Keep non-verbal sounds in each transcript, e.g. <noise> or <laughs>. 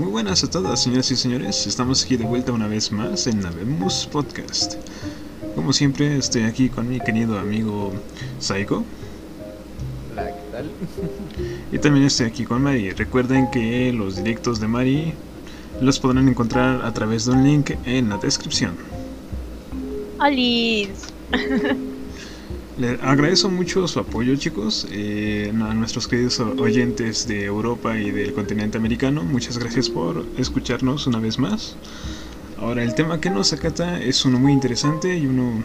muy buenas a todas, señoras y señores. Estamos aquí de vuelta una vez más en Navemos Podcast. Como siempre, estoy aquí con mi querido amigo Saiko. Hola, ¿qué tal? Y también estoy aquí con Mari. Recuerden que los directos de Mari los podrán encontrar a través de un link en la descripción. ¡Alice! <laughs> Le agradezco mucho su apoyo, chicos, eh, a nuestros queridos oyentes de Europa y del continente americano. Muchas gracias por escucharnos una vez más. Ahora, el tema que nos acata es uno muy interesante y uno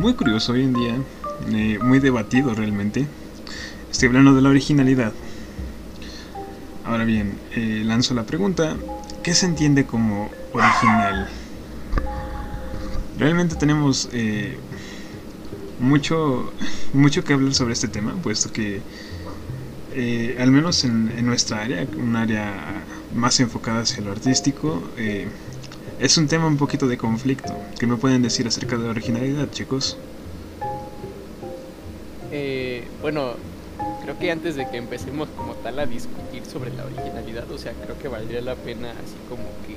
muy curioso hoy en día, eh, muy debatido realmente. Estoy hablando de la originalidad. Ahora bien, eh, lanzo la pregunta, ¿qué se entiende como original? Realmente tenemos mucho, mucho que hablar sobre este tema, puesto que eh, al menos en, en, nuestra área, un área más enfocada hacia lo artístico, eh, es un tema un poquito de conflicto. ¿Qué me pueden decir acerca de la originalidad, chicos? Eh, bueno, creo que antes de que empecemos como tal a discutir sobre la originalidad, o sea, creo que valdría la pena así como que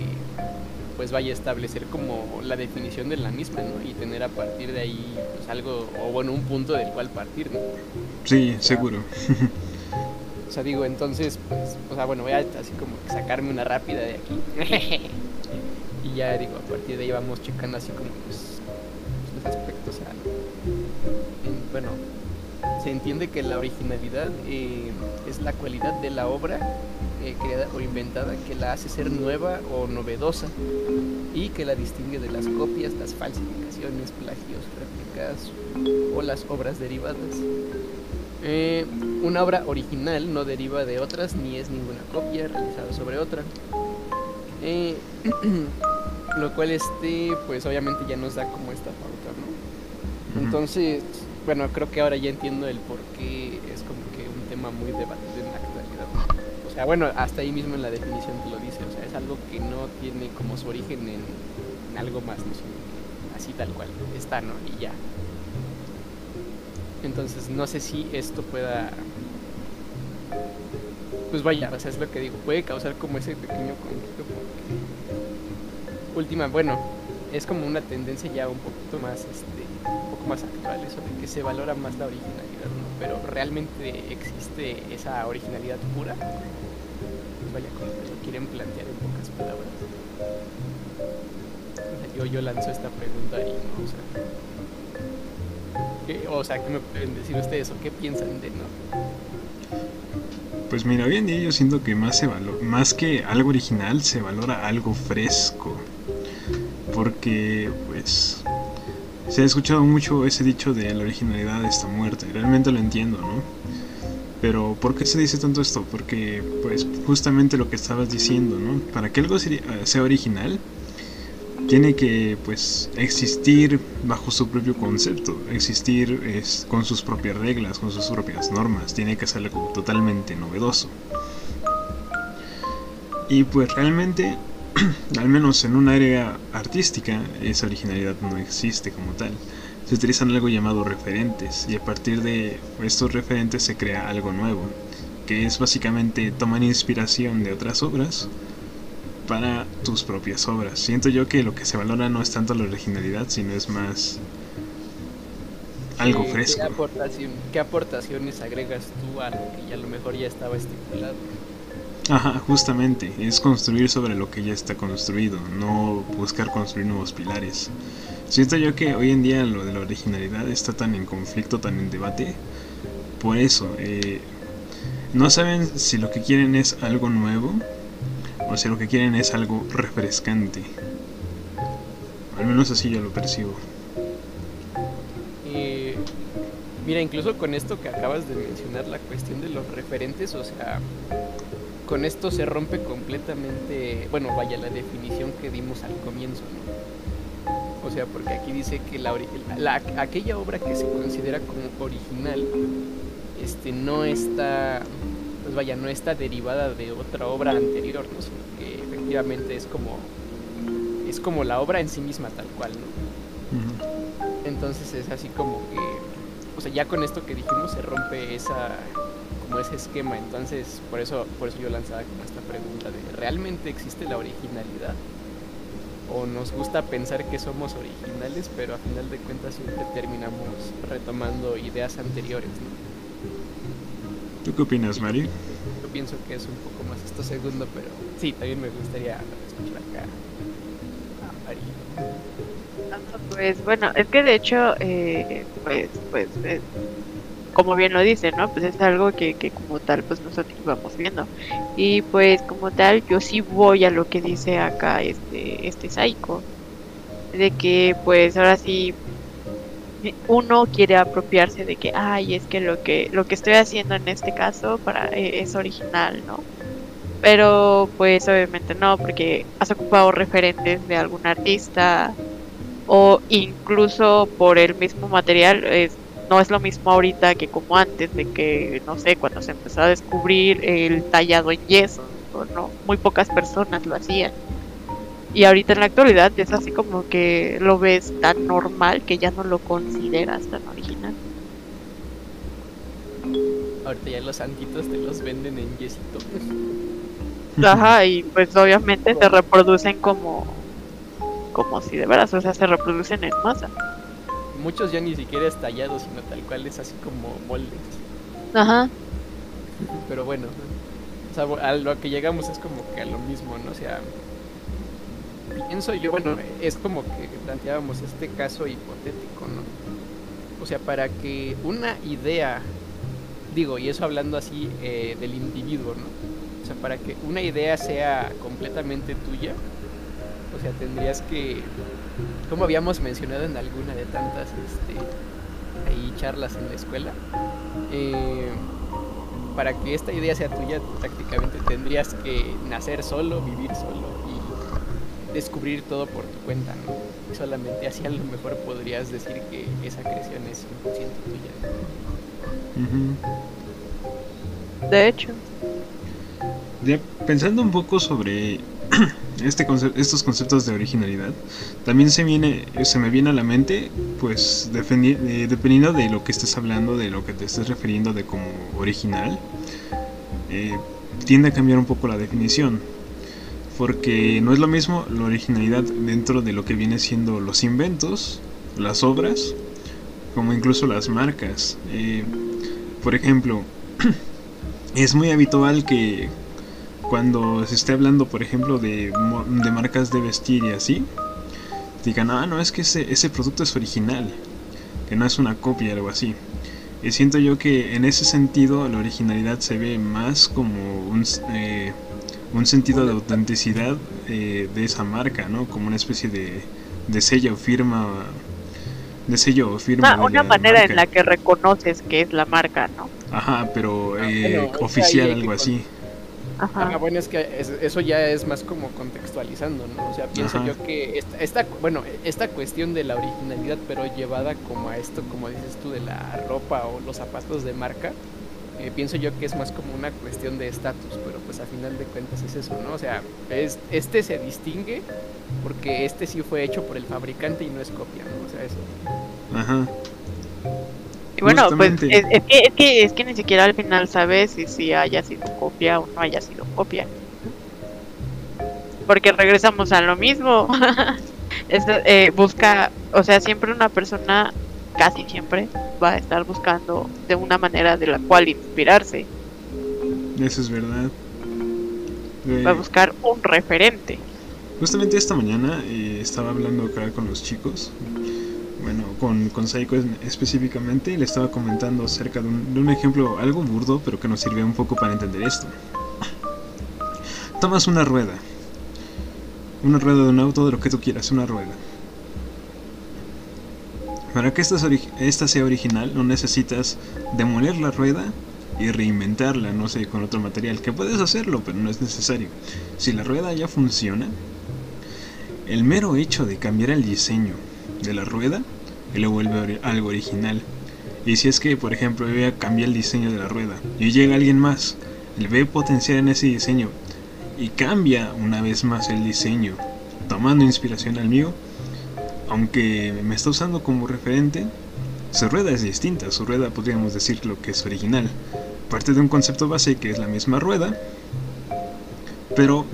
pues vaya a establecer como la definición de la misma, ¿no? Y tener a partir de ahí pues algo, o bueno, un punto del cual partir, ¿no? Sí, seguro. o sea, digo, entonces, pues, o sea, bueno, voy a así como sacarme una rápida de aquí. <laughs> y ya digo, a partir de ahí vamos checando así como pues los aspectos, o sea, en, bueno, se entiende que la originalidad eh, es la cualidad de la obra eh, creada o inventada que la hace ser nueva o novedosa y que la distingue de las copias, las falsificaciones, plagios, réplicas o las obras derivadas. Eh, una obra original no deriva de otras ni es ninguna copia realizada sobre otra. Eh, <clears throat> lo cual este pues obviamente ya nos da como esta pauta, ¿no? Entonces, bueno, creo que ahora ya entiendo el por qué es como que un tema muy debatido bueno, hasta ahí mismo en la definición te lo dice, o sea, es algo que no tiene como su origen en, algo más, no que así tal cual, está, ¿no? Y ya. Entonces, no sé si esto pueda pues vaya, o sea, es lo que digo, puede causar como ese pequeño conflicto porque última, bueno, es como una tendencia ya un poquito más este un poco más actual eso de que se valora más la originalidad, ¿no? Pero realmente existe esa originalidad pura. Vaya, como que lo quieren plantear en pocas palabras. Yo, yo lanzo esta pregunta y no, o sea. ¿qué, o sea, ¿qué me pueden decir ustedes o qué piensan de no? Pues mira, hoy en día yo siento que más, se valora, más que algo original se valora algo fresco. Porque, pues, se ha escuchado mucho ese dicho de la originalidad está muerta. Y realmente lo entiendo, ¿no? Pero, ¿por qué se dice tanto esto? Porque, pues, justamente lo que estabas diciendo, ¿no? Para que algo sea original, tiene que, pues, existir bajo su propio concepto. Existir es, con sus propias reglas, con sus propias normas. Tiene que ser algo totalmente novedoso. Y, pues, realmente <clears throat> al menos en un área artística, esa originalidad no existe como tal. Se utilizan algo llamado referentes y a partir de estos referentes se crea algo nuevo, que es básicamente tomar inspiración de otras obras para tus propias obras. Siento yo que lo que se valora no es tanto la originalidad, sino es más algo ¿Qué, fresco. ¿qué, aportación, ¿Qué aportaciones agregas tú a lo que ya a lo mejor ya estaba estipulado? Ajá, justamente, es construir sobre lo que ya está construido, no buscar construir nuevos pilares. Siento yo que hoy en día lo de la originalidad está tan en conflicto, tan en debate, por eso, eh, no saben si lo que quieren es algo nuevo o si lo que quieren es algo refrescante. Al menos así yo lo percibo. Mira, incluso con esto que acabas de mencionar, la cuestión de los referentes, o sea, con esto se rompe completamente, bueno, vaya la definición que dimos al comienzo, ¿no? O sea, porque aquí dice que la, la, aquella obra que se considera como original, este, no está, pues vaya, no está derivada de otra obra anterior, ¿no? Sino que efectivamente es como, es como la obra en sí misma tal cual, ¿no? Entonces es así como que, o sea, ya con esto que dijimos se rompe esa como ese esquema. Entonces, por eso, por eso yo lanzaba como esta pregunta de ¿realmente existe la originalidad? O nos gusta pensar que somos originales, pero a final de cuentas siempre terminamos retomando ideas anteriores, ¿no? ¿Tú qué opinas, Mari? Yo pienso que es un poco más esto segundo, pero sí, también me gustaría escuchar acá a Mari. Pues bueno, es que de hecho, eh, pues, pues, eh, como bien lo dice, ¿no? Pues es algo que, que como tal, pues nosotros vamos viendo. Y pues como tal, yo sí voy a lo que dice acá este, este Psycho. De que pues ahora sí uno quiere apropiarse de que, ay, es que lo que, lo que estoy haciendo en este caso para, eh, es original, ¿no? Pero pues obviamente no, porque has ocupado referentes de algún artista o incluso por el mismo material, es, no es lo mismo ahorita que como antes, de que, no sé, cuando se empezó a descubrir el tallado en yeso, ¿no? Muy pocas personas lo hacían. Y ahorita en la actualidad es así como que lo ves tan normal que ya no lo consideras tan original. Ahorita ya los santitos te los venden en yesito. Ajá, y pues obviamente se reproducen como como si de veras, o sea, se reproducen en masa. Muchos ya ni siquiera es tallado, sino tal cual es así como moldes. Ajá. Pero bueno, o sea, a lo que llegamos es como que a lo mismo, ¿no? O sea, pienso yo, bueno, es como que planteábamos este caso hipotético, ¿no? O sea, para que una idea, digo, y eso hablando así eh, del individuo, ¿no? O sea, para que una idea sea completamente tuya, o sea, tendrías que, como habíamos mencionado en alguna de tantas este, ahí charlas en la escuela, eh, para que esta idea sea tuya, prácticamente tendrías que nacer solo, vivir solo y descubrir todo por tu cuenta, ¿no? Y solamente así a lo mejor podrías decir que esa creación es 100% tuya. De hecho, pensando un poco sobre este conce- estos conceptos de originalidad, también se viene, se me viene a la mente, pues eh, dependiendo de lo que estés hablando, de lo que te estés refiriendo de como original, eh, tiende a cambiar un poco la definición, porque no es lo mismo la originalidad dentro de lo que viene siendo los inventos, las obras, como incluso las marcas. Eh, por ejemplo, <clears throat> es muy habitual que cuando se esté hablando, por ejemplo, de, mo- de marcas de vestir y así, digan, ah, no, es que ese, ese producto es original, que no es una copia, algo así. Y siento yo que en ese sentido la originalidad se ve más como un, s- eh, un sentido de autenticidad eh, de esa marca, ¿no? Como una especie de, de sello o firma, de sello o firma. una, de una la manera en la que reconoces que es la marca, ¿no? Ajá, pero Ah, eh, oficial, algo con- así. Ajá. Ah, bueno, es que es- eso ya es más como contextualizando, ¿no? O sea, pienso Ajá. yo que esta, esta, bueno, esta cuestión de la originalidad, pero llevada como a esto, como dices tú, de la ropa o los zapatos de marca, eh, pienso yo que es más como una cuestión de estatus, pero pues a final de cuentas es eso, ¿no? O sea, es, este se distingue porque este sí fue hecho por el fabricante y no es copia, ¿no? O sea, eso. Ajá. Y bueno, pues es, es que, es, que, es que ni siquiera al final sabes si, si haya sido copia o no haya sido copia. Porque regresamos a lo mismo. <laughs> Eh, busca, o sea, siempre una persona, casi siempre, va a estar buscando de una manera de la cual inspirarse. Eso es verdad. Eh, Va a buscar un referente. justamente esta mañana eh, estaba hablando acá con los chicos, bueno, con, con en- específicamente, y le estaba comentando acerca de un, un ejemplo algo burdo, pero que nos sirve un poco para entender esto. Tomas una rueda, una rueda de un auto, de lo que tú quieras, una rueda. Para que esta, esta sea original, no necesitas demoler la rueda y reinventarla, no sé, con otro material. Que puedes hacerlo, pero no es necesario. Si la rueda ya funciona, el mero hecho de cambiar el diseño de la rueda lo vuelve algo original. Y si es que, por ejemplo, yo voy a cambiar el diseño de la rueda y llega alguien más, le ve potencial en ese diseño y cambia una vez más el diseño, tomando inspiración al mío, aunque me está usando como referente, su rueda es distinta, su rueda podríamos decir lo que es original, parte de un concepto base que es la misma rueda, pero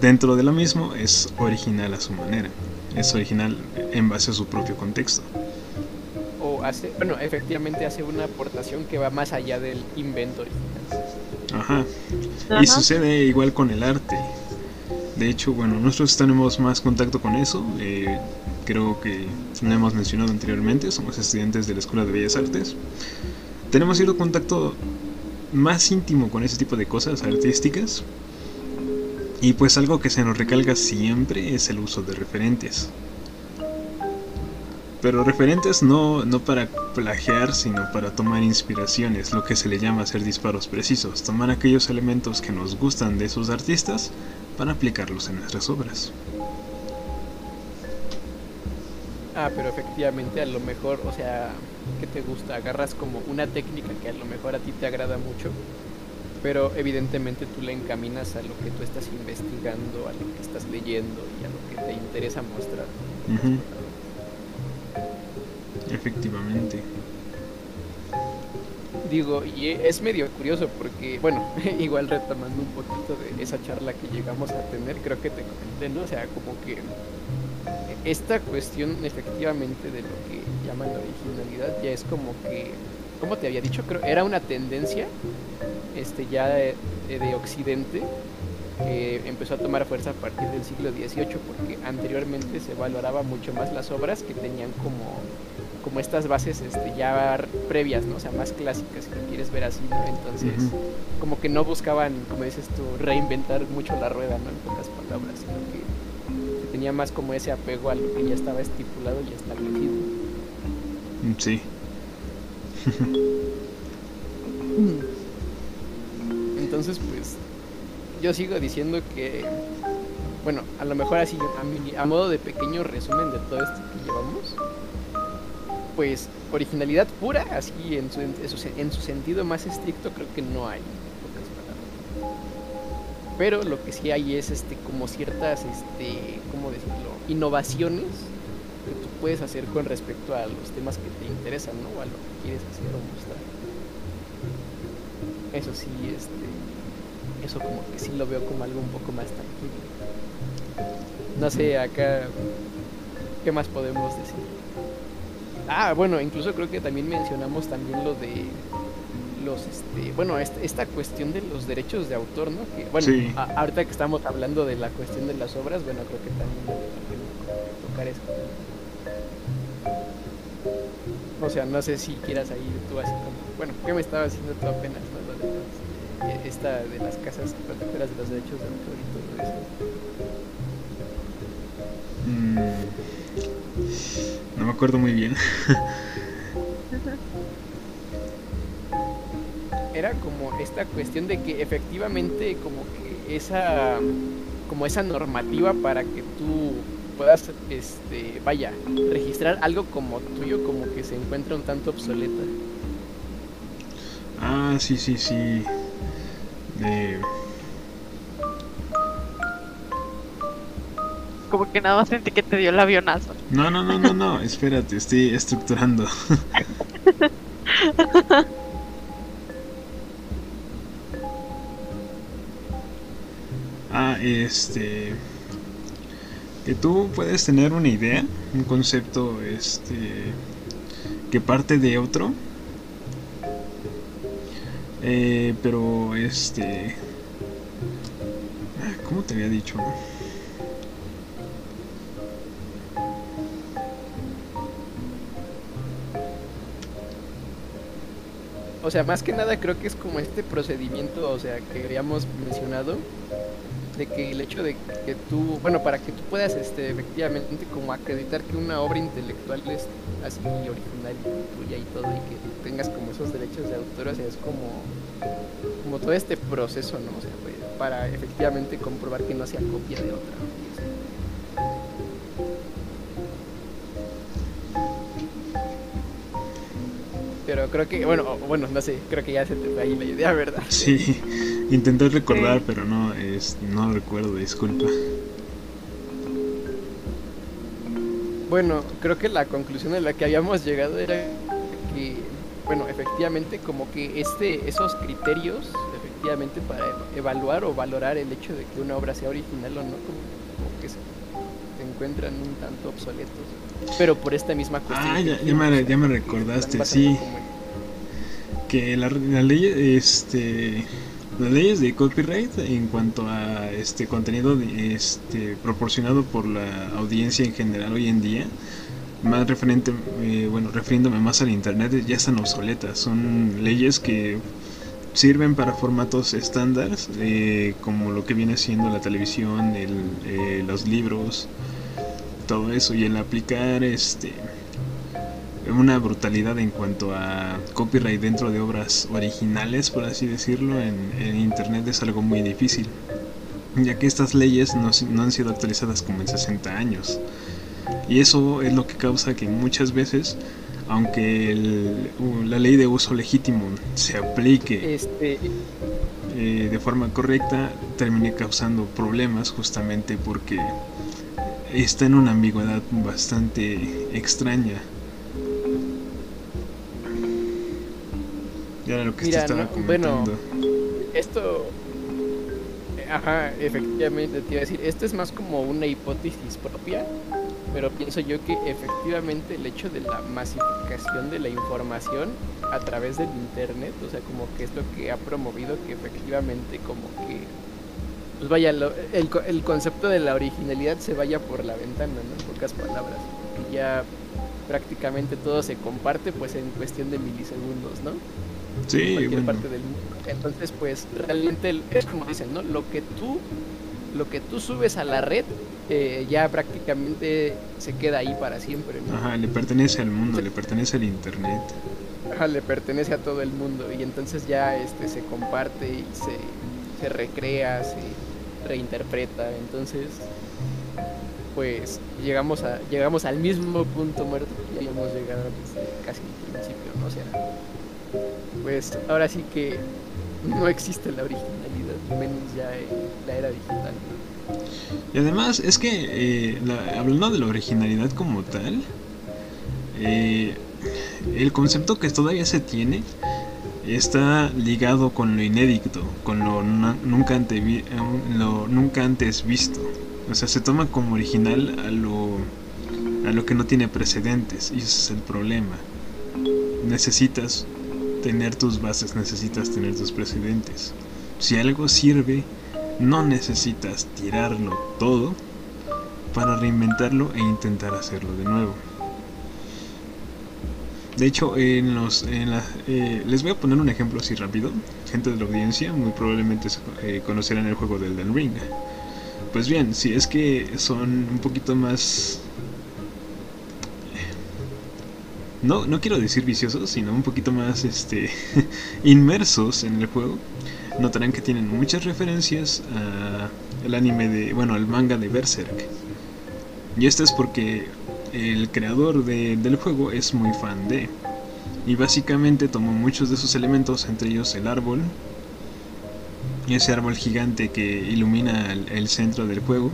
dentro de lo mismo es original a su manera, es original en base a su propio contexto. O hace, bueno, efectivamente hace una aportación que va más allá del invento original. Ajá. Ajá. Y sucede igual con el arte. De hecho, bueno, nosotros tenemos más contacto con eso. eh, creo que lo hemos mencionado anteriormente. Somos estudiantes de la Escuela de Bellas Artes. Tenemos cierto contacto más íntimo con ese tipo de cosas artísticas. Y pues algo que se nos recalca siempre es el uso de referentes. Pero referentes no, no para plagiar, sino para tomar inspiraciones, lo que se le llama hacer disparos precisos, tomar aquellos elementos que nos gustan de esos artistas para aplicarlos en nuestras obras. Ah, pero efectivamente a lo mejor, o sea, ¿qué te gusta? Agarras como una técnica que a lo mejor a ti te agrada mucho, pero evidentemente tú le encaminas a lo que tú estás investigando, a lo que estás leyendo y a lo que te interesa mostrar. Efectivamente. Digo, y e- es medio curioso porque, bueno, <laughs> igual retomando un poquito de esa charla que llegamos a tener, creo que te comenté, ¿no? O sea, como que esta cuestión efectivamente de lo que llaman originalidad ya es como que, como te había dicho, creo era una tendencia este ya de, de Occidente que empezó a tomar fuerza a partir del siglo XVIII porque anteriormente se valoraba mucho más las obras que tenían como como estas bases este, ya previas, ¿no? O sea, más clásicas, si lo quieres ver así, ¿no? Entonces, como que no buscaban, como dices tú, reinventar mucho la rueda, ¿no? En pocas palabras, sino que, tenía más como ese apego a lo que ya estaba estipulado y establecido. Sí. <laughs> Entonces, pues, yo sigo diciendo que, bueno, a lo mejor así, a, mi- a modo de pequeño resumen de todo esto que llevamos, pues, originalidad pura, así en su, en su, en su sentido más estricto, creo que no hay. Pero lo que sí hay es, este, como ciertas, este, ¿cómo decirlo? Innovaciones que tú puedes hacer con respecto a los temas que te interesan, ¿no? O a lo que quieres hacer o mostrar. Eso sí, este, eso como que sí lo veo como algo un poco más tangible. No sé, acá, ¿qué más podemos decir? Ah, bueno, incluso creo que también mencionamos también lo de los, este, bueno, est- esta cuestión de los derechos de autor, ¿no? Que, bueno, Sí. a- ahorita que estamos hablando de la cuestión de las obras, bueno, creo que también tocar eso. O sea, no sé si quieras ahí tú así como, bueno, ¿qué me estaba haciendo tú apenas, no? De eh, esta de las casas protectoras de los derechos de autor y todo eso. Mm, No me acuerdo muy bien. <laughs> era como esta cuestión de que efectivamente como que esa como esa normativa para que tú puedas este vaya registrar algo como tuyo como que se encuentra un tanto obsoleta Ah, sí, sí, sí. De... Como que nada más sentí que te dio el avionazo. No, no, no, no, no. Espérate, estoy estructurando. <laughs> ah, este. Que tú puedes tener una idea, un concepto, este. que parte de otro. Eh, pero este. ah, ¿Cómo te había dicho? o sea más que nada creo que es como este procedimiento o sea que habíamos mencionado de que el hecho de que tú bueno para que tú puedas este efectivamente como acreditar que una obra intelectual es así original y tuya y todo y que tengas como esos derechos de autor o sea es como como todo este proceso no o sea pues, para efectivamente comprobar que no sea copia de otra. Pero creo que bueno bueno no sé creo que ya se te fue ahí la idea verdad Sí, intenté recordar, Sí. pero no, es, no recuerdo, disculpa. Bueno, creo que la conclusión a la que habíamos llegado era que bueno, efectivamente como que este, esos criterios, efectivamente para evaluar o valorar el hecho de que una obra sea original o no, como, que se, encuentran un tanto obsoletos. Pero por esta misma cuestión. Ah, ya, ya, me, ya me recordaste, sí. Que la, la ley, este las leyes de copyright en cuanto a este contenido este, proporcionado por la audiencia en general hoy en día. Más referente eh, bueno refiriéndome más al internet ya están obsoletas. Son leyes que sirven para formatos estándar eh, como lo que viene siendo la televisión el, eh, los libros todo eso y el aplicar este una brutalidad en cuanto a copyright dentro de obras originales, por así decirlo, en, Internet es algo muy difícil, ya que estas leyes no, no, han sido actualizadas como en 60 años. Y eso es lo que causa que muchas veces, aunque la ley de uso legítimo se aplique este... eh, de forma correcta, termine causando problemas justamente porque está en una ambigüedad bastante extraña Ya era lo que Mira, estaba Bueno, esto. Ajá, efectivamente, te iba a decir. Esto es más como una hipótesis propia. Pero pienso yo que efectivamente el hecho de la masificación de la información a través del internet, o sea, como que es lo que ha promovido que efectivamente como que pues vaya, el, el, concepto de la originalidad se vaya por la ventana, ¿no? En pocas palabras. Porque ya prácticamente todo se comparte pues en cuestión de milisegundos, ¿no? Sí, cualquier parte del mundo. Entonces, pues realmente es como dicen, ¿no? Lo que tú, lo que tú subes a la red eh, ya prácticamente se queda ahí para siempre. Ajá, le pertenece al mundo, le pertenece al internet. Ajá, le pertenece a todo el mundo y entonces ya este se comparte y se, se recrea, se reinterpreta. Entonces, pues llegamos a llegamos al mismo punto muerto que ya hemos llegado desde casi el principio, ¿no? O sea, pues ahora sí que no existe la originalidad, menos ya en la era digital. Y además es que, eh, hablando de la originalidad como tal, eh, el concepto que todavía se tiene está ligado con lo inédito, con lo nunca, lo nunca antes visto. O sea, se toma como original a lo, a lo que no tiene precedentes, y ese es el problema. Necesitas tener tus bases, necesitas tener tus precedentes. Si algo sirve, no necesitas tirarlo todo para reinventarlo e intentar hacerlo de nuevo. De hecho, en los, en la, eh, les voy a poner un ejemplo así rápido. Gente de la audiencia muy probablemente eh, conocerán el juego del Den Ring. Pues bien, si es que son un poquito más no, no quiero decir viciosos, sino un poquito más este, <laughs> inmersos en el juego, notarán que tienen muchas referencias al anime de, bueno, al manga de Berserk. Y esto es porque el creador del juego es muy fan de. Y básicamente tomó muchos de sus elementos, entre ellos el árbol, ese árbol gigante que ilumina el centro del juego,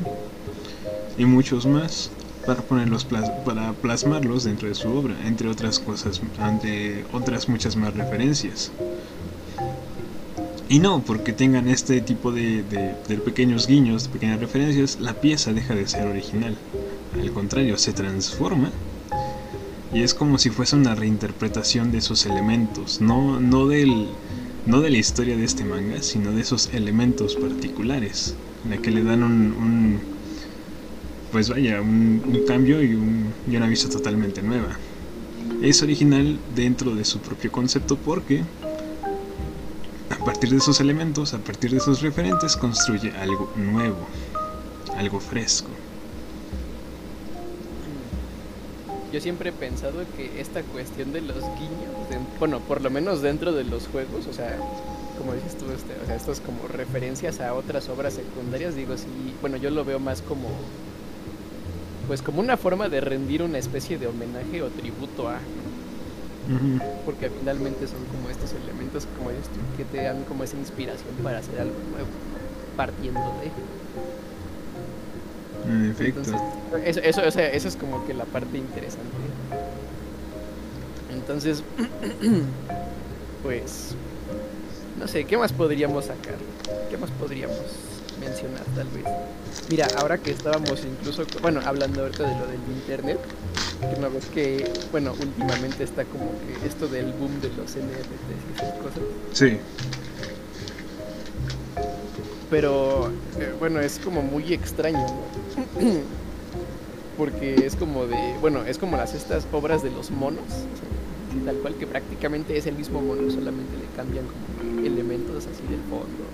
y muchos más para ponerlos para plasmarlos dentro de su obra, entre otras cosas, ante otras muchas más referencias. Y no porque tengan este tipo de, de, pequeños guiños, de pequeñas referencias, la pieza deja de ser original. Al contrario, se transforma y es como si fuese una reinterpretación de esos elementos, no, no, del, no de la historia de este manga, sino de esos elementos particulares, en la que le dan un pues vaya, un, cambio y, un, y una vista totalmente nueva. Es original dentro de su propio concepto porque a partir de esos elementos, a partir de esos referentes, construye algo nuevo, algo fresco. Yo siempre he pensado que esta cuestión de los guiños, bueno, por lo menos dentro de los juegos, o sea, como dices tú, este, o sea, estos como referencias a otras obras secundarias, digo, sí, bueno, yo lo veo más como pues como una forma de rendir una especie de homenaje o tributo a porque finalmente son como estos elementos como esto que te dan como esa inspiración para hacer algo nuevo partiendo de. En efecto. Eso, eso, eso es como que la parte interesante. Entonces, <clears throat> pues, no sé, ¿qué más podríamos sacar? ¿Qué más podríamos mencionar tal vez? Mira, ahora que estábamos incluso, bueno, hablando ahorita de lo del internet, que una vez que, bueno, últimamente está como que esto del boom de los NFTs y esas cosas. Sí. Pero, eh, bueno, es como muy extraño, ¿no? <clears throat> Porque es como de, bueno, es como las estas obras de los monos, tal cual que prácticamente es el mismo mono, solamente le cambian como elementos así del fondo,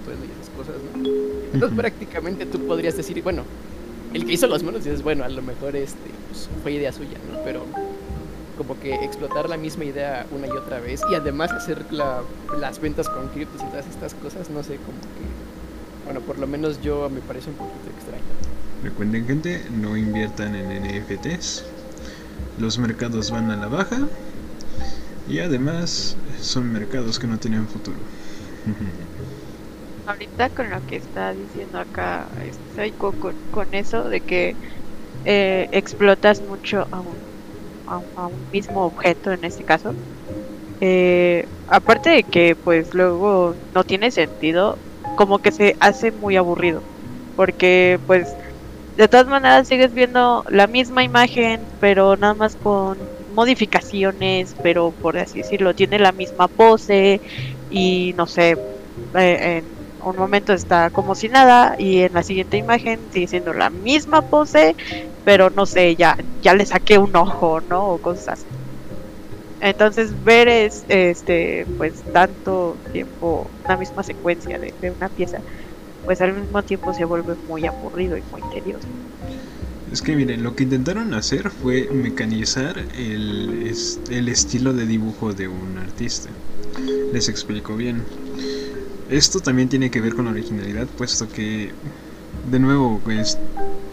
atuendo y esas cosas, ¿no? Entonces Ujú. prácticamente tú podrías decir, bueno, el que hizo los monos dices, bueno, a lo mejor este pues, fue idea suya, ¿no? Pero como que explotar la misma idea una y otra vez y además hacer la- las ventas con criptos y todas estas cosas, no sé, como que, bueno, por lo menos yo me parece un poquito extraño. Recuerden gente, no inviertan en NFTs. Los mercados van a la baja. Y además son mercados que no tienen futuro. <laughs> Ahorita con lo que está diciendo acá estoy co- con, con eso de que eh, explotas mucho a un, a, un- a un mismo objeto en este caso. Eh, aparte de que pues luego no tiene sentido, como que se hace muy aburrido. Porque pues de todas maneras sigues viendo la misma imagen, pero nada más con modificaciones, pero por así decirlo, tiene la misma pose y no sé, eh, en un momento está como si nada y en la siguiente imagen sigue siendo la misma pose, pero no sé, ya, ya le saqué un ojo, ¿no? O cosas así. Entonces ver es este pues tanto tiempo una misma secuencia de, una pieza, pues al mismo tiempo se vuelve muy aburrido y muy tedioso. Es que miren, lo que intentaron hacer fue mecanizar el, el estilo de dibujo de un artista. Les explico bien. Esto también tiene que ver con la originalidad, puesto que, de nuevo, pues,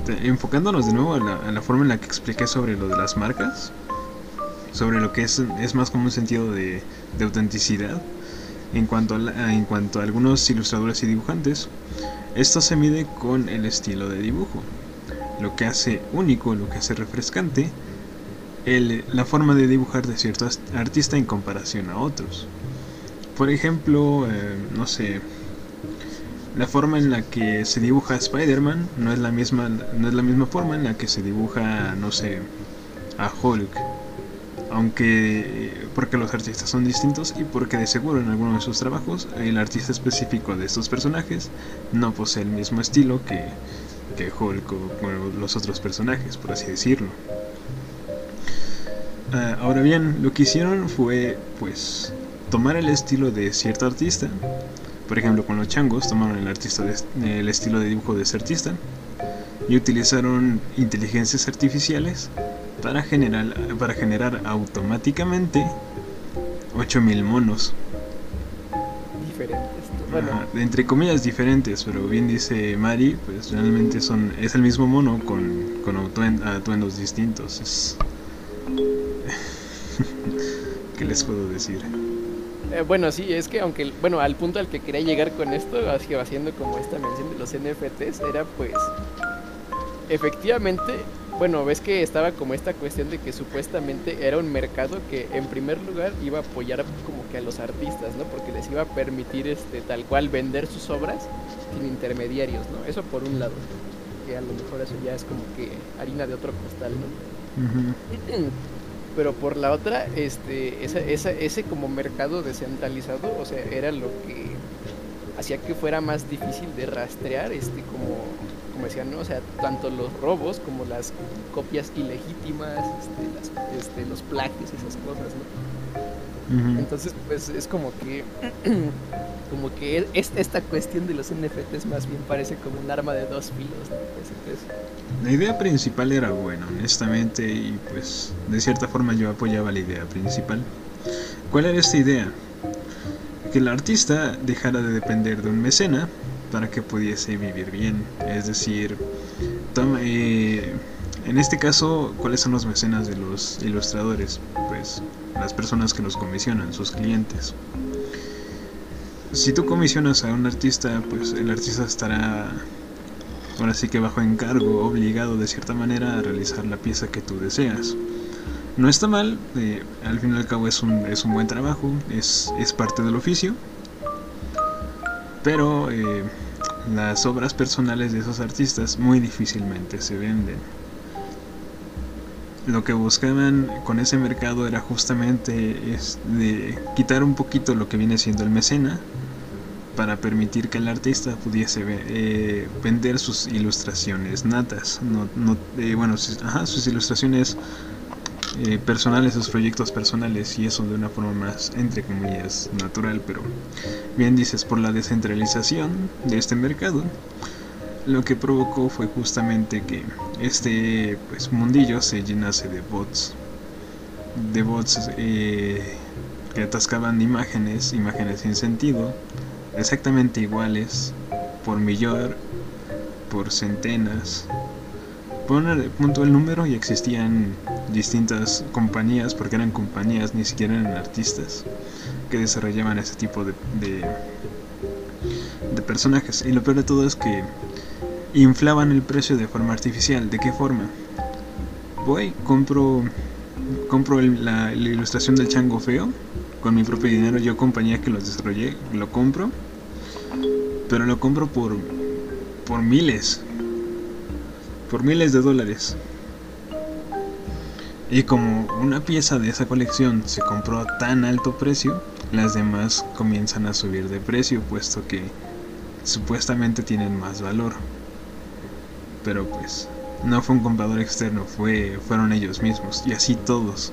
enfocándonos de nuevo a la, forma en la que expliqué sobre lo de las marcas, sobre lo que es, es más como un sentido de, autenticidad, en cuanto, a la- en cuanto a algunos ilustradores y dibujantes, esto se mide con el estilo de dibujo lo que hace único, lo que hace refrescante, el- la forma de dibujar de cierto artista en comparación a otros. Por ejemplo, eh, no sé, la forma en la que se dibuja Spider-Man no es la misma, no es la misma forma en la que se dibuja, no sé, a Hulk. Aunque, porque los artistas son distintos y porque de seguro en alguno de sus trabajos el artista específico de estos personajes no posee el mismo estilo que, que Hulk o bueno, los otros personajes, por así decirlo. Ah, ahora bien, lo que hicieron fue, pues, tomar el estilo de cierto artista. Por ejemplo, con los changos tomaron el, artista de- el estilo de dibujo de ese artista y utilizaron inteligencias artificiales para generar, para generar automáticamente 8000 monos. Diferentes. Bueno, Ajá, entre comillas diferentes, pero bien dice Mari, pues realmente son es el mismo mono con, con atuen- atuendos distintos. Es... <laughs> ¿Qué les puedo decir? Eh, bueno, sí, es que aunque, bueno, al punto al que quería llegar con esto, así que haciendo como esta mención de los NFTs, era pues, efectivamente, bueno, ves que estaba como esta cuestión de que supuestamente era un mercado que en primer lugar iba a apoyar como que a los artistas, ¿no? Porque les iba a permitir este tal cual vender sus obras sin intermediarios, ¿no? Eso por un lado, que a lo mejor eso ya es como que harina de otro costal, ¿no? <clears throat> pero por la otra este esa, esa- ese como mercado descentralizado o sea era lo que hacía que fuera más difícil de rastrear este como como decían no o sea tanto los robos como las copias ilegítimas este, las- este, los plagios esas cosas no Entonces pues es como que <clears throat> como que es, esta cuestión de los NFTs más bien parece como un arma de dos filos ¿no? Pues, La idea principal era buena, honestamente, y pues de cierta forma yo apoyaba la idea principal. ¿Cuál era esta idea? Que el artista dejara de depender de un mecena para que pudiese vivir bien. Es decir, toma- eh, en este caso, ¿cuáles son los mecenas de los ilustradores? Pues las personas que los comisionan, sus clientes. Si tú comisionas a un artista, pues el artista estará ahora sí que bajo encargo, obligado de cierta manera a realizar la pieza que tú deseas. No está mal, eh, al fin y al cabo es un, es un buen trabajo, es, es parte del oficio, pero eh, las obras personales de esos artistas muy difícilmente se venden. Lo que buscaban con ese mercado era justamente es de quitar un poquito lo que viene siendo el mecena para permitir que el artista pudiese eh, vender sus ilustraciones natas, no, no eh, bueno, sus, ajá, sus ilustraciones eh, personales, sus proyectos personales y eso de una forma más, entre comillas, natural, pero bien dices, por la descentralización de este mercado, lo que provocó fue justamente que este pues, mundillo se llenase de bots, de bots eh, que atascaban imágenes, imágenes sin sentido, exactamente iguales, por millón, por centenas, poner punto el número y existían distintas compañías, porque eran compañías, ni siquiera eran artistas, que desarrollaban ese tipo de, de, de personajes. Y lo peor de todo es que inflaban el precio de forma artificial. ¿De qué forma? Voy, compro, compro la, la, ilustración del chango feo con mi propio dinero. Yo, compañía que los desarrollé, lo compro. Pero lo compro por, por miles. Por miles de dólares. Y como una pieza de esa colección se compró a tan alto precio, las demás comienzan a subir de precio, puesto que supuestamente tienen más valor. Pero pues no fue un comprador externo, fue, fueron ellos mismos, y así todos.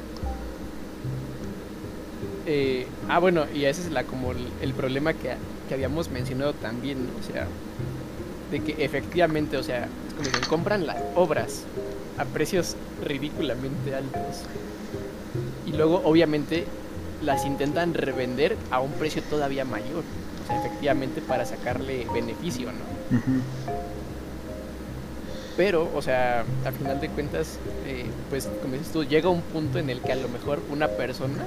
Eh, ah, bueno, y ese es la, como el, el problema que, que, habíamos mencionado también, o sea, de que efectivamente, o sea, es como que compran las obras a precios ridículamente altos. Y luego, obviamente, las intentan revender a un precio todavía mayor. O sea, efectivamente, para sacarle beneficio, ¿no? Uh -huh. Pero, o sea, a final de cuentas, eh, pues, como dices tú, llega un punto en el que a lo mejor una persona,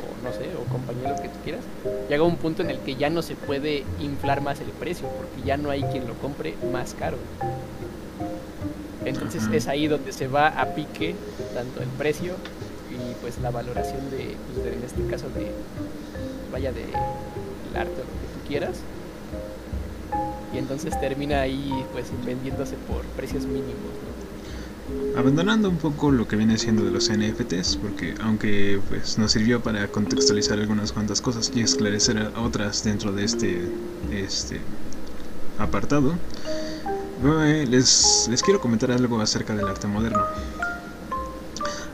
o no sé, o compañero, que tú quieras, llega un punto en el que ya no se puede inflar más el precio, porque ya no hay quien lo compre más caro. Entonces es ahí donde se va a pique tanto el precio y pues la valoración de, pues, de en este caso de vaya de el arte o lo que tú quieras. Entonces termina ahí pues vendiéndose por precios mínimos. Abandonando un poco lo que viene siendo de los NFTs, porque aunque pues nos sirvió para contextualizar algunas cuantas cosas y esclarecer otras dentro de este, este apartado, les, les quiero comentar algo acerca del arte moderno.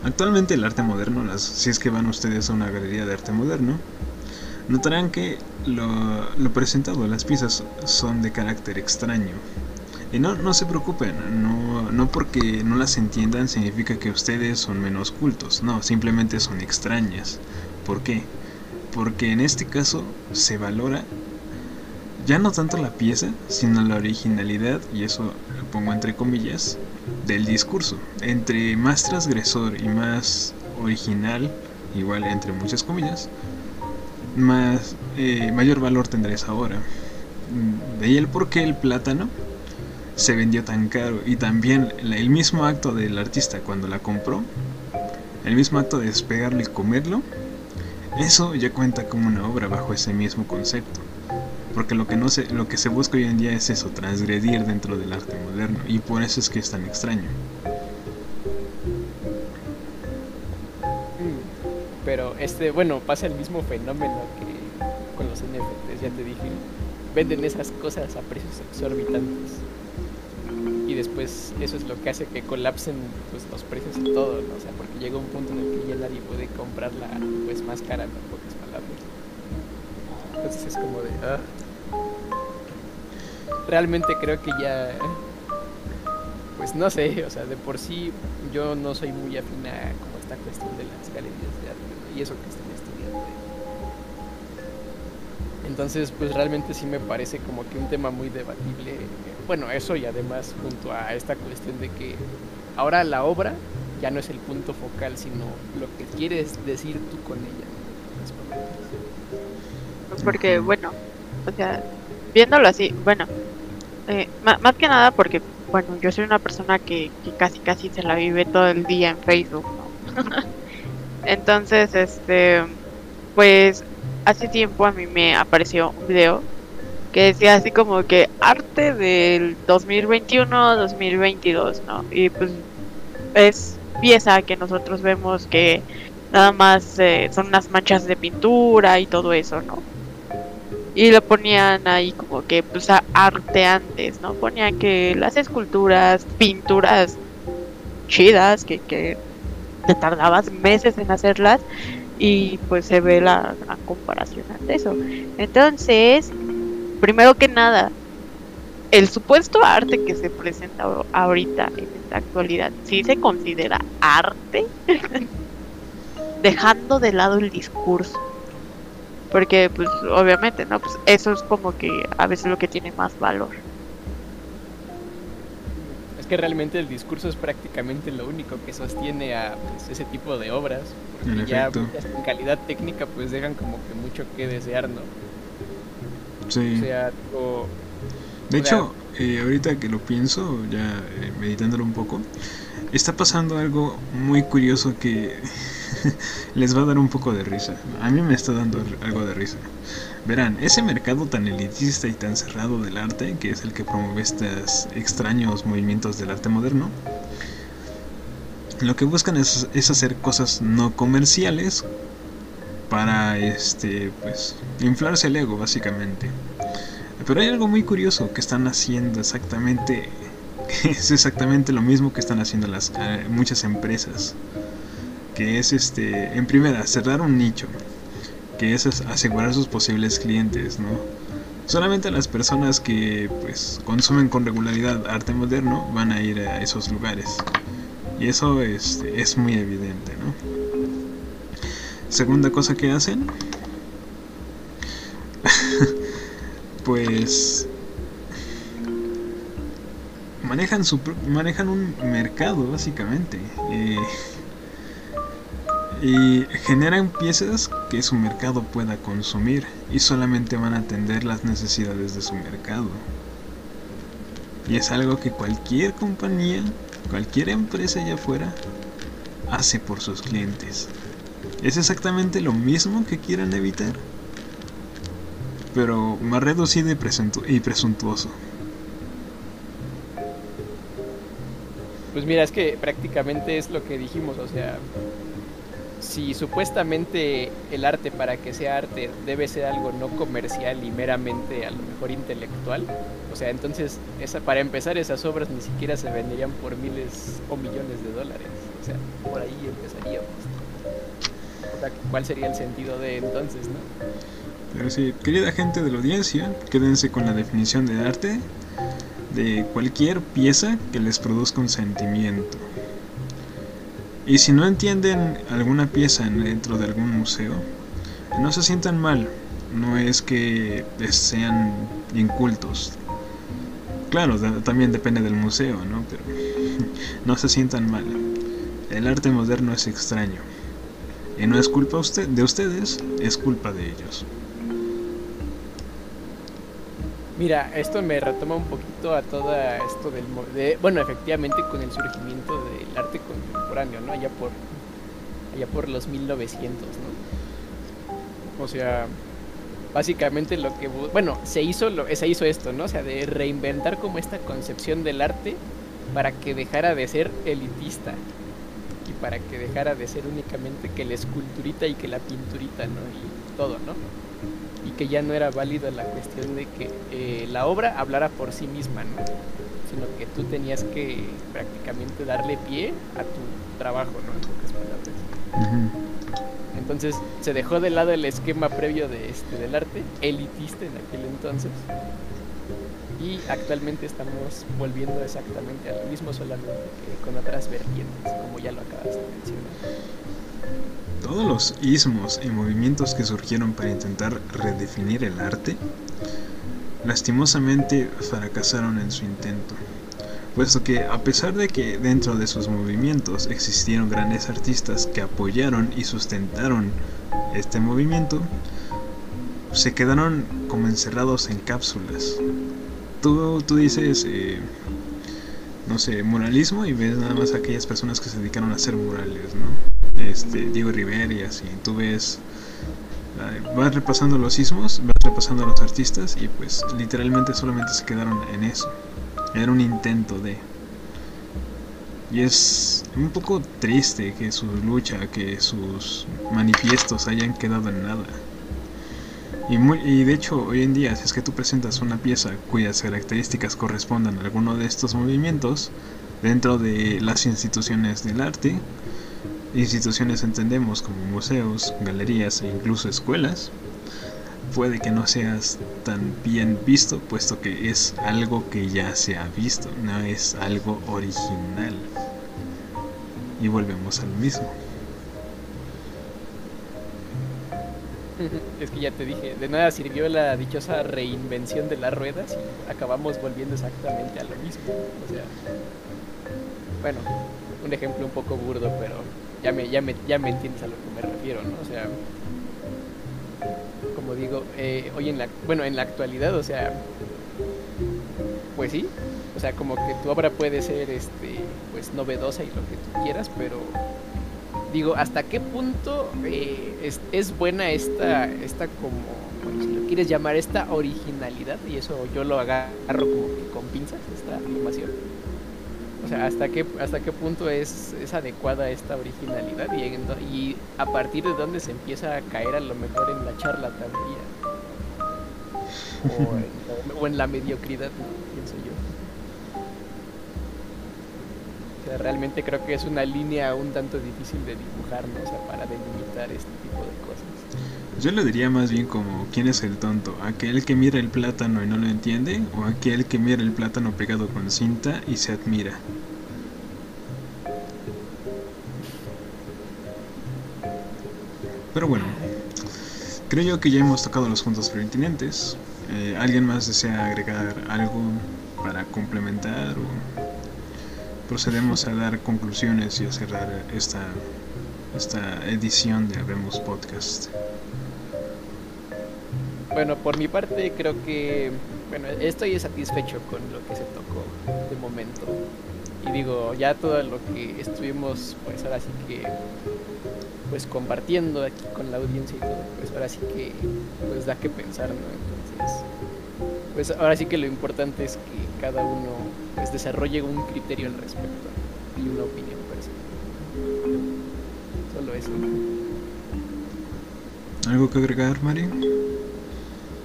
Actualmente el arte moderno, si es que van ustedes a una galería de arte moderno, notarán que lo, lo presentado, las piezas son de carácter extraño. Y no, no se preocupen, no, no porque no las entiendan significa que ustedes son menos cultos, no, simplemente son extrañas. ¿Por qué? Porque en este caso se valora ya no tanto la pieza, sino la originalidad, y eso lo pongo entre comillas, del discurso. Entre más transgresor y más original, igual entre muchas comillas, más eh, mayor valor tendrá esa obra. De ahí el por qué el plátano se vendió tan caro. Y también el mismo acto del artista cuando la compró, el mismo acto de despegarlo y comerlo, eso ya cuenta como una obra bajo ese mismo concepto. Porque lo que no se lo que se busca hoy en día es eso transgredir dentro del arte moderno. Y por eso es que es tan extraño este bueno pasa el mismo fenómeno que con los NFTs ya te dije venden esas cosas a precios exorbitantes y después eso es lo que hace que colapsen pues, los precios de todo ¿no? o sea porque llega un punto en el que ya nadie puede comprarla pues más cara en pocas palabras entonces es como de ah. realmente creo que ya pues no sé o sea de por sí yo no soy muy afín a como esta cuestión de las galerías ¿no? Eso que estoy estudiando entonces pues realmente sí me parece como que un tema muy debatible. Bueno eso y además junto a esta cuestión de que ahora la obra ya no es el punto focal sino lo que quieres decir tú con ella porque bueno, o sea, viéndolo así, bueno, eh, más, más, que nada porque, bueno, yo soy una persona que, que, casi casi se la vive todo el día en Facebook, ¿no? <laughs> Entonces, este, pues hace tiempo a mí me apareció un video que decía así como que arte del 2021-2022, ¿no? Y pues es pieza que nosotros vemos que nada más eh, son unas manchas de pintura y todo eso, ¿no? Y lo ponían ahí como que pues arte antes, ¿no? Ponían que las esculturas, pinturas chidas, que, que te tardabas meses en hacerlas y pues se ve la, comparación ante eso. Entonces, primero que nada, el supuesto arte que se presenta ahorita en esta actualidad, ¿sí se considera arte? <laughs> Dejando de lado el discurso. Porque, pues, obviamente, ¿no? Pues eso es como que a veces lo que tiene más valor. Que realmente el discurso es prácticamente lo único que sostiene a pues, ese tipo de obras. Porque ya en calidad técnica, pues dejan como que mucho que desear, ¿no? Sí. O sea, de hecho, eh, ahorita que lo pienso, ya eh, meditándolo un poco, está pasando algo muy curioso que <laughs> les va a dar un poco de risa. A mí me está dando algo de risa. Verán, ese mercado tan elitista y tan cerrado del arte, que es el que promueve estos extraños movimientos del arte moderno, lo que buscan es, hacer cosas no comerciales para este pues inflarse el ego básicamente. Pero hay algo muy curioso que están haciendo exactamente <laughs> es exactamente lo mismo que están haciendo las eh, muchas empresas que es este en primera cerrar un nicho que es asegurar sus posibles clientes no solamente las personas que pues consumen con regularidad arte moderno van a ir a esos lugares. Y eso es, es muy evidente no segunda cosa que hacen <laughs> pues manejan su manejan un mercado básicamente. Eh, y generan piezas que su mercado pueda consumir y solamente van a atender las necesidades de su mercado y es algo que cualquier compañía cualquier empresa allá afuera hace por sus clientes es exactamente lo mismo que quieran evitar pero más reducido y, presuntuoso. Pues mira, es que prácticamente es lo que dijimos, o sea, si supuestamente el arte para que sea arte debe ser algo no comercial y meramente a lo mejor intelectual, o sea, entonces esa, para empezar esas obras ni siquiera se venderían por miles o millones de dólares, o sea, por ahí empezaríamos. ¿cuál sería el sentido de entonces, no? Pero sí, querida gente de la audiencia, quédense con la definición de arte de cualquier pieza que les produzca un sentimiento. Y si no entienden alguna pieza dentro de algún museo, no se sientan mal, no es que sean incultos. Claro, también depende del museo, ¿no? Pero <laughs> no se sientan mal. El arte moderno es extraño. Y no es culpa de ustedes, es culpa de ellos. Mira, esto me retoma un poquito a todo esto del... De, bueno, efectivamente con el surgimiento del arte contemporáneo, ¿no? Allá por, allá por los 1900, ¿no? O sea, básicamente lo que... Bueno, se hizo, lo, se hizo esto, ¿no? O sea, de reinventar como esta concepción del arte para que dejara de ser elitista y para que dejara de ser únicamente que la esculturita y que la pinturita, ¿no? Y todo, ¿no? y que ya no era válida la cuestión de que eh, la obra hablara por sí misma, ¿no? sino que tú tenías que prácticamente darle pie a tu trabajo, ¿no? Entonces se dejó de lado el esquema previo de este del arte, elitista en aquel entonces, y actualmente estamos volviendo exactamente a lo mismo, solamente que con otras vertientes, como ya lo acabas de mencionar. Todos los ismos y movimientos que surgieron para intentar redefinir el arte, lastimosamente fracasaron en su intento, puesto que a pesar de que dentro de sus movimientos existieron grandes artistas que apoyaron y sustentaron este movimiento, se quedaron como encerrados en cápsulas. Tú, tú dices, eh, no sé, muralismo y ves nada más a aquellas personas que se dedicaron a hacer murales, ¿no? este, Diego Rivera y así. Tú ves, vas repasando los sismos, vas repasando a los artistas y pues literalmente solamente se quedaron en eso. Era un intento de... Y es un poco triste que su lucha, que sus manifiestos hayan quedado en nada. Y, muy, y de hecho, hoy en día, si es que tú presentas una pieza cuyas características correspondan a alguno de estos movimientos dentro de las instituciones del arte, instituciones entendemos como museos, galerías e incluso escuelas, puede que no seas tan bien visto, puesto que es algo que ya se ha visto, no es algo original. Y volvemos al mismo. Es que ya te dije, de nada sirvió la dichosa reinvención de las ruedas y acabamos volviendo exactamente a lo mismo. O sea, bueno, un ejemplo un poco burdo, pero ya me, ya me, ya me entiendes a lo que me refiero, ¿no? O sea, como digo, eh, hoy en la, bueno, en la actualidad, o sea, pues sí, o sea, como que tu obra puede ser, este, pues novedosa y lo que tú quieras, pero digo, ¿hasta qué punto eh, es, es, buena esta, esta como, si lo quieres llamar, esta originalidad? Y eso yo lo agarro como que con pinzas, esta afirmación. O sea, ¿hasta qué, hasta qué punto es, es adecuada esta originalidad? Y, en, y a partir de dónde se empieza a caer a lo mejor en la charlatanería. O o en la mediocridad, pienso yo. O sea, realmente creo que es una línea un tanto difícil de dibujar, ¿no? O sea, para delimitar este tipo de cosas. Yo lo diría más bien como, ¿quién es el tonto? ¿Aquel que mira el plátano y no lo entiende? ¿O aquel que mira el plátano pegado con cinta y se admira? Pero bueno, creo yo que ya hemos tocado los puntos pertinentes. Eh, ¿Alguien más desea agregar algo para complementar o procedemos a dar conclusiones y a cerrar esta, esta edición de Habemos Podcast? Bueno, por mi parte creo que bueno, estoy satisfecho con lo que se tocó de momento. Y digo, ya todo lo que estuvimos, pues ahora sí que pues compartiendo aquí con la audiencia y todo, pues ahora sí que pues da que pensar, ¿no? Entonces, pues ahora sí que lo importante es que cada uno pues desarrolle un criterio al respecto y una opinión personal. Solo eso. ¿Algo que agregar, Mari?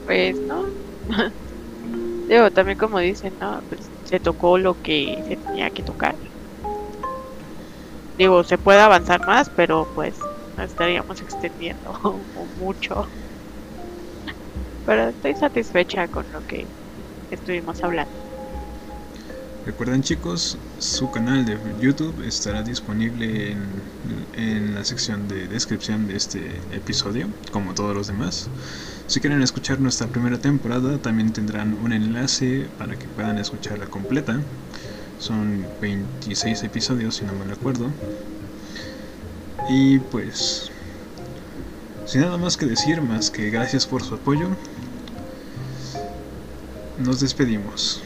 Pues no. <laughs> Digo, también como dicen, ¿no? Pues se tocó lo que se tenía que tocar. Digo, se puede avanzar más, pero pues no estaríamos extendiendo <laughs> mucho. Pero estoy satisfecha con lo que estuvimos hablando. Recuerden chicos, su canal de YouTube estará disponible en, en, la sección de descripción de este episodio, como todos los demás. Si quieren escuchar nuestra primera temporada, también tendrán un enlace para que puedan escucharla completa. Son 26 episodios, si no me recuerdo. Y pues, sin nada más que decir, más que gracias por su apoyo, nos despedimos.